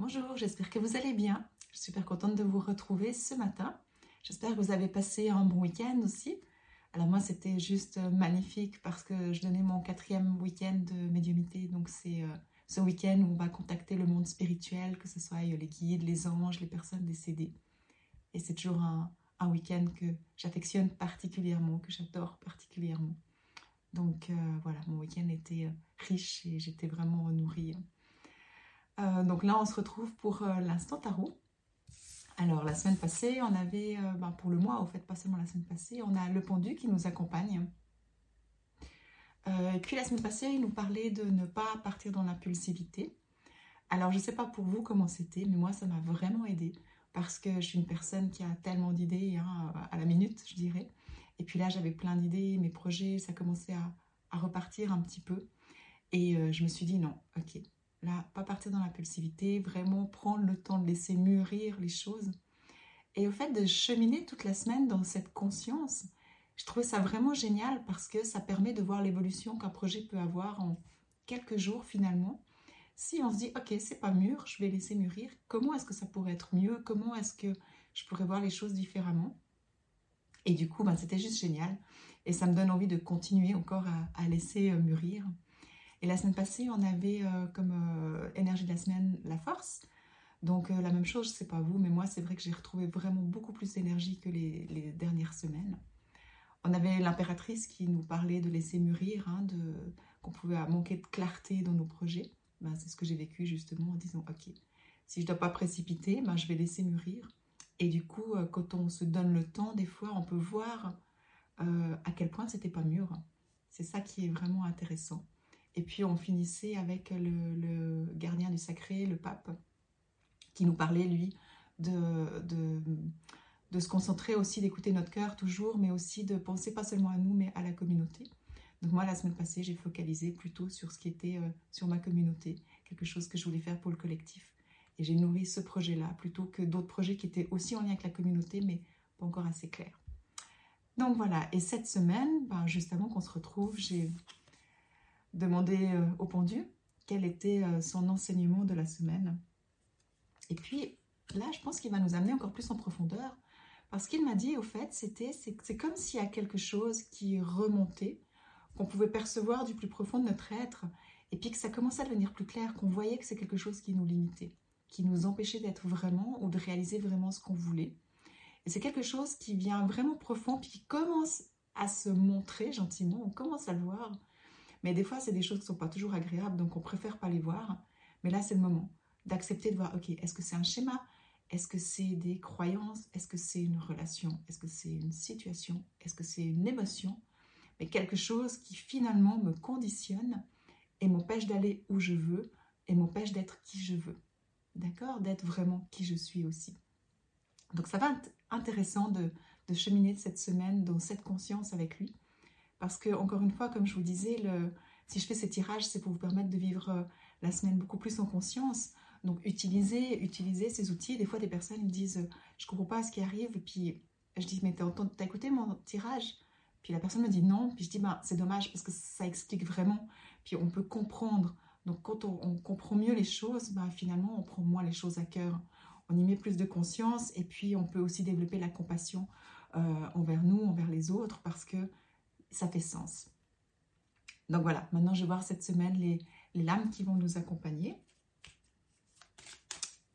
Bonjour, j'espère que vous allez bien. Je suis super contente de vous retrouver ce matin. J'espère que vous avez passé un bon week-end aussi. Alors moi, c'était juste magnifique parce que je donnais mon quatrième week-end de médiumité. Donc c'est euh, ce week-end où on va contacter le monde spirituel, que ce soit les guides, les anges, les personnes décédées. Et c'est toujours un, week-end que j'affectionne particulièrement, que j'adore particulièrement. Donc euh, voilà, mon week-end était euh, riche et j'étais vraiment nourrie. Euh, donc là, on se retrouve pour l'instant tarot. Alors la semaine passée, on avait, ben, pour le mois, au fait, pas seulement la semaine passée, on a le pendu qui nous accompagne. et puis la semaine passée, il nous parlait de ne pas partir dans l'impulsivité. Alors je ne sais pas pour vous comment c'était, mais moi, ça m'a vraiment aidé parce que je suis une personne qui a tellement d'idées hein, à la minute, je dirais. Et puis là, j'avais plein d'idées, mes projets, ça commençait à, repartir un petit peu. Et euh, je me suis dit non, ok, là, pas partir dans l'impulsivité, vraiment prendre le temps de laisser mûrir les choses. Et au fait de cheminer toute la semaine dans cette conscience, je trouvais ça vraiment génial parce que ça permet de voir l'évolution qu'un projet peut avoir en quelques jours finalement. Si on se dit, ok, c'est pas mûr, je vais laisser mûrir, comment est-ce que ça pourrait être mieux? Comment est-ce que je pourrais voir les choses différemment? Et du coup, ben, c'était juste génial. Et ça me donne envie de continuer encore à, laisser euh, mûrir. Et la semaine passée, on avait euh, comme euh, énergie de la semaine la force. Donc la même chose, je sais pas vous, mais moi c'est vrai que j'ai retrouvé vraiment beaucoup plus d'énergie que les, dernières semaines. On avait l'impératrice qui nous parlait de laisser mûrir, hein, de, qu'on pouvait manquer de clarté dans nos projets. Ben, c'est ce que j'ai vécu justement en disant, ok, si je ne dois pas précipiter, ben, je vais laisser mûrir. Et du coup, euh, quand on se donne le temps, des fois, on peut voir euh, à quel point c'était pas mûr. C'est ça qui est vraiment intéressant. Et puis, on finissait avec le, gardien du sacré, le pape, qui nous parlait, lui, de, de, se concentrer aussi, d'écouter notre cœur toujours, mais aussi de penser pas seulement à nous, mais à la communauté. Donc moi, la semaine passée, j'ai focalisé plutôt sur ce qui était euh, sur ma communauté, quelque chose que je voulais faire pour le collectif. Et j'ai nourri ce projet-là plutôt que d'autres projets qui étaient aussi en lien avec la communauté, mais pas encore assez clairs. Donc voilà, et cette semaine, ben, juste avant qu'on se retrouve, j'ai demandé euh, au pendu quel était euh, son enseignement de la semaine. Et puis là, je pense qu'il va nous amener encore plus en profondeur, parce qu'il m'a dit, au fait, c'était, c'est comme s'il y a quelque chose qui remontait, qu'on pouvait percevoir du plus profond de notre être, et puis que ça commençait à devenir plus clair, qu'on voyait que c'est quelque chose qui nous limitait qui nous empêchait d'être vraiment ou de réaliser vraiment ce qu'on voulait. Et c'est quelque chose qui vient vraiment profond, puis qui commence à se montrer gentiment, on commence à le voir. Mais des fois, c'est des choses qui ne sont pas toujours agréables, donc on préfère pas les voir. Mais là, c'est le moment d'accepter de voir, ok, est-ce que c'est un schéma? Est-ce que c'est des croyances? Est-ce que c'est une relation? Est-ce que c'est une situation? Est-ce que c'est une émotion? Mais quelque chose qui finalement me conditionne et m'empêche d'aller où je veux et m'empêche d'être qui je veux. D'accord, d'être vraiment qui je suis aussi. Donc ça va être intéressant de, cheminer cette semaine dans cette conscience avec lui, parce que encore une fois, comme je vous disais, si je fais ces tirages, c'est pour vous permettre de vivre euh, la semaine beaucoup plus en conscience. Donc utilisez, utilisez ces outils. Des fois, des personnes me disent, je comprends pas ce qui arrive, puis je dis, mais t'as as écouté mon tirage Puis la personne me dit non, puis je dis, ben, c'est dommage parce que ça explique vraiment. Puis on peut comprendre donc quand on, comprend mieux les choses, bah, finalement on prend moins les choses à cœur. On y met plus de conscience et puis on peut aussi développer la compassion euh, envers nous, envers les autres, parce que ça fait sens. Donc voilà, maintenant je vais voir cette semaine les, lames qui vont nous accompagner.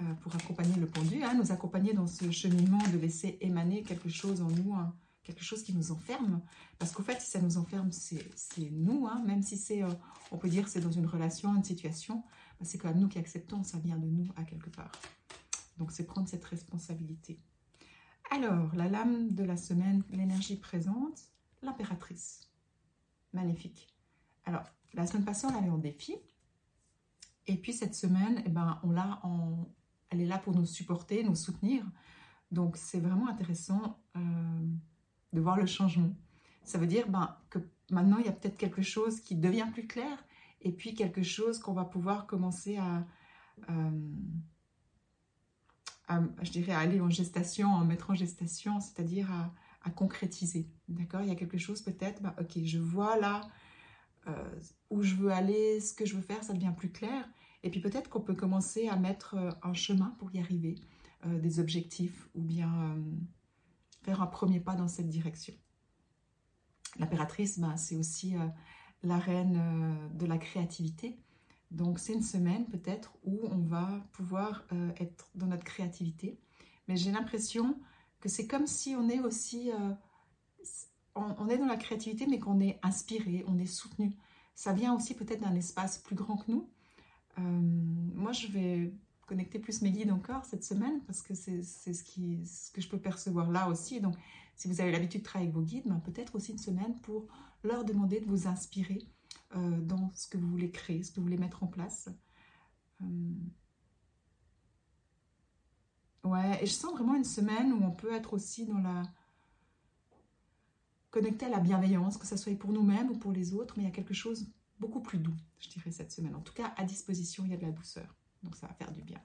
Euh, pour accompagner le pendu, hein, nous accompagner dans ce cheminement de laisser émaner quelque chose en nous, hein, quelque chose qui nous enferme. Parce qu'au fait, si ça nous enferme, c'est nous, hein. même si c'est, euh, on peut dire c'est dans une relation, une situation, bah, c'est quand même nous qui acceptons, ça vient de nous à quelque part. Donc c'est prendre cette responsabilité. Alors, la lame de la semaine, l'énergie présente, l'impératrice. Magnifique. Alors, la semaine passée, on l'avait en défi. Et puis cette semaine, eh ben, on l'a en... elle est là pour nous supporter, nous soutenir. Donc c'est vraiment intéressant. Euh, de voir le changement. Ça veut dire ben, que maintenant, il y a peut-être quelque chose qui devient plus clair et puis quelque chose qu'on va pouvoir commencer à, euh, je dirais, à aller en gestation, en mettre en gestation, c'est-à-dire à, concrétiser. D'accord? Il y a quelque chose peut-être, ben, ok, je vois là euh, où je veux aller, ce que je veux faire, ça devient plus clair. Et puis peut-être qu'on peut commencer à mettre euh, un chemin pour y arriver, euh, des objectifs, ou bien faire un premier pas dans cette direction. L'impératrice, ben, c'est aussi la reine de la créativité. Donc c'est une semaine peut-être où on va pouvoir être dans notre créativité. Mais j'ai l'impression que c'est comme si on est aussi on, est dans la créativité, mais qu'on est inspiré, on est soutenu. Ça vient aussi peut-être d'un espace plus grand que nous. Euh, moi, je vais connecter plus mes guides encore cette semaine parce que c'est ce, ce que je peux percevoir là aussi. Donc, si vous avez l'habitude de travailler avec vos guides, ben, peut-être aussi une semaine pour leur demander de vous inspirer euh, dans ce que vous voulez créer, ce que vous voulez mettre en place. Ouais, et je sens vraiment une semaine où on peut être aussi dans la connecté à la bienveillance, que ce soit pour nous-mêmes ou pour les autres, mais il y a quelque chose beaucoup plus doux, je dirais, cette semaine. En tout cas, à disposition, il y a de la douceur. Donc ça va faire du bien.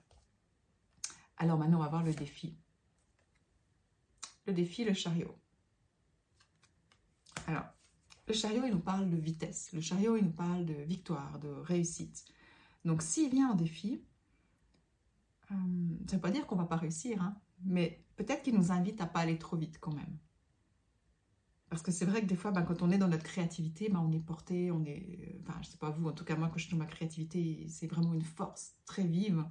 Alors maintenant, on va voir le défi. Le défi, le chariot. Alors, le chariot, il nous parle de vitesse. Le chariot, il nous parle de victoire, de réussite. Donc, s'il vient en défi, euh, ça ne veut pas dire qu'on ne va pas réussir, hein, mais peut-être qu'il nous invite à pas aller trop vite quand même. Parce que c'est vrai que des fois, ben, quand on est dans notre créativité, ben, on est porté, on est... Enfin, je sais pas vous, en tout cas moi, quand je suis dans ma créativité, c'est vraiment une force très vive.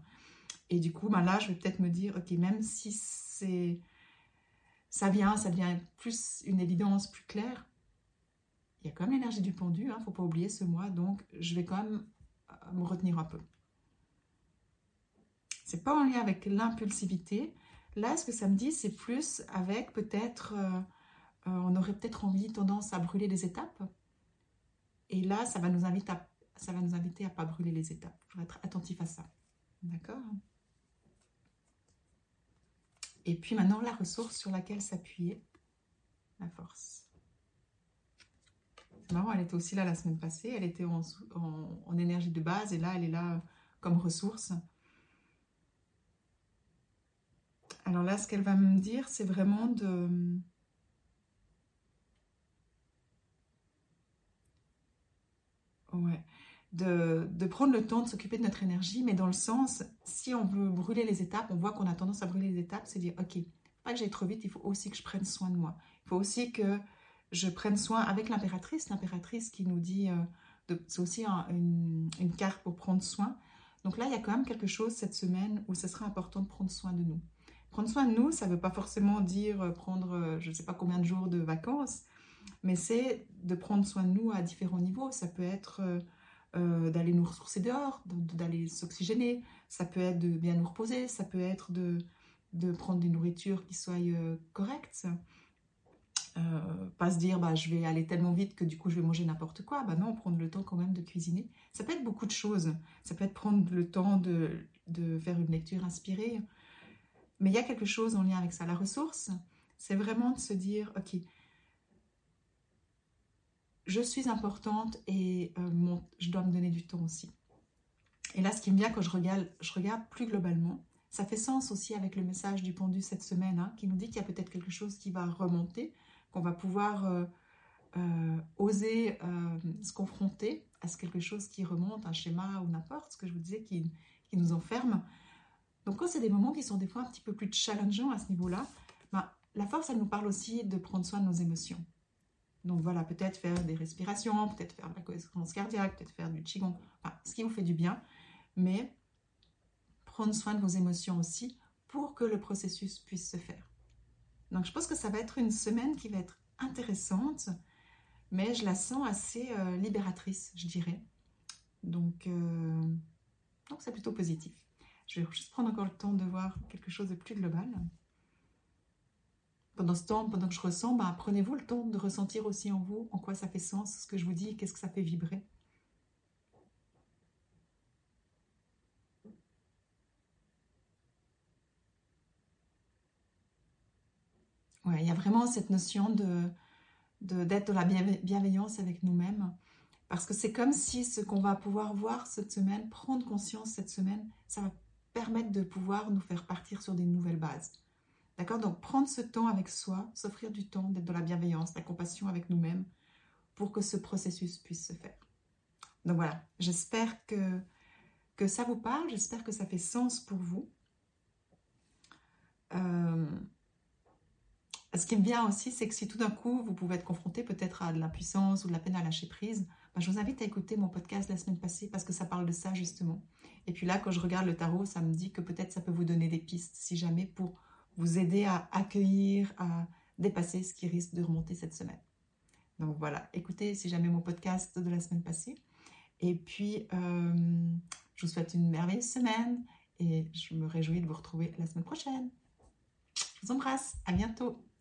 Et du coup, ben, là, je vais peut-être me dire, ok, même si c'est... Ça vient, ça devient plus une évidence plus claire, il y a quand même l'énergie du pendu, il hein, ne faut pas oublier ce mois, donc je vais quand même euh, me retenir un peu. C'est pas en lien avec l'impulsivité. Là, ce que ça me dit, c'est plus avec peut-être... Euh, euh, on aurait peut-être envie, tendance à brûler les étapes. Et là, ça va nous inviter à, ça va nous inviter à pas brûler les étapes. Il faut être attentif à ça. D'accord? Et puis maintenant, la ressource sur laquelle s'appuyer, la force. C'est marrant, elle était aussi là la semaine passée. Elle était en, en énergie de base et là, elle est là comme ressource. Alors là, ce qu'elle va me dire, c'est vraiment de Ouais. De, prendre le temps de s'occuper de notre énergie, mais dans le sens, si on veut brûler les étapes, on voit qu'on a tendance à brûler les étapes, c'est dire, ok, pas que j'aille trop vite, il faut aussi que je prenne soin de moi. Il faut aussi que je prenne soin avec l'impératrice, l'impératrice qui nous dit, euh, c'est aussi une, une, carte pour prendre soin. Donc là, il y a quand même quelque chose cette semaine où ce sera important de prendre soin de nous. Prendre soin de nous, ça ne veut pas forcément dire euh, prendre, euh, je ne sais pas combien de jours de vacances, mais c'est de prendre soin de nous à différents niveaux. Ça peut être euh, d'aller nous ressourcer dehors, d'aller s'oxygéner, ça peut être de bien nous reposer, ça peut être de, de prendre des nourritures qui soient correctes. pas se dire bah, je vais aller tellement vite que du coup je vais manger n'importe quoi. Bah non, prendre le temps quand même de cuisiner. Ça peut être beaucoup de choses. Ça peut être prendre le temps de, de faire une lecture inspirée. Mais il y a quelque chose en lien avec ça. La ressource, c'est vraiment de se dire, ok, je suis importante et euh, je dois me donner du temps aussi. Et là, ce qui me vient quand je regarde, je regarde plus globalement, ça fait sens aussi avec le message du pendu cette semaine, hein, qui nous dit qu'il y a peut-être quelque chose qui va remonter, qu'on va pouvoir euh, euh, oser se confronter à ce quelque chose qui remonte, un schéma ou n'importe, ce que je vous disais, qui, qui nous enferme. Donc quand c'est des moments qui sont des fois un petit peu plus challengeants à ce niveau-là, ben, la force, elle nous parle aussi de prendre soin de nos émotions. Donc voilà, peut-être faire des respirations, peut-être faire de la cohérence cardiaque, peut-être faire du qigong, enfin, ce qui vous fait du bien, mais prendre soin de vos émotions aussi pour que le processus puisse se faire. Donc je pense que ça va être une semaine qui va être intéressante, mais je la sens assez euh, libératrice, je dirais. Donc euh, donc c'est plutôt positif. Je vais juste prendre encore le temps de voir quelque chose de plus global pendant ce temps, pendant que je ressens, bah, prenez-vous le temps de ressentir aussi en vous en quoi ça fait sens, ce que je vous dis, qu'est-ce que ça fait vibrer. Ouais, il y a vraiment cette notion de d'être dans la bienveillance avec nous-mêmes. Parce que c'est comme si ce qu'on va pouvoir voir cette semaine, prendre conscience cette semaine, ça va permettre de pouvoir nous faire partir sur des nouvelles bases. D'accord? Donc prendre ce temps avec soi, s'offrir du temps, d'être dans la bienveillance, la compassion avec nous-mêmes pour que ce processus puisse se faire. Donc voilà, j'espère que, que ça vous parle, j'espère que ça fait sens pour vous. Euh, ce qui me vient aussi, c'est que si tout d'un coup, vous pouvez être confronté peut-être à de l'impuissance ou de la peine à lâcher prise, ben, je vous invite à écouter mon podcast la semaine passée parce que ça parle de ça justement. Et puis là, quand je regarde le tarot, ça me dit que peut-être ça peut vous donner des pistes, si jamais, pour vous aider à accueillir, à dépasser ce qui risque de remonter cette semaine. Donc voilà, écoutez si jamais mon podcast de la semaine passée. Et puis, euh, je vous souhaite une merveilleuse semaine et je me réjouis de vous retrouver la semaine prochaine. Je vous embrasse, à bientôt.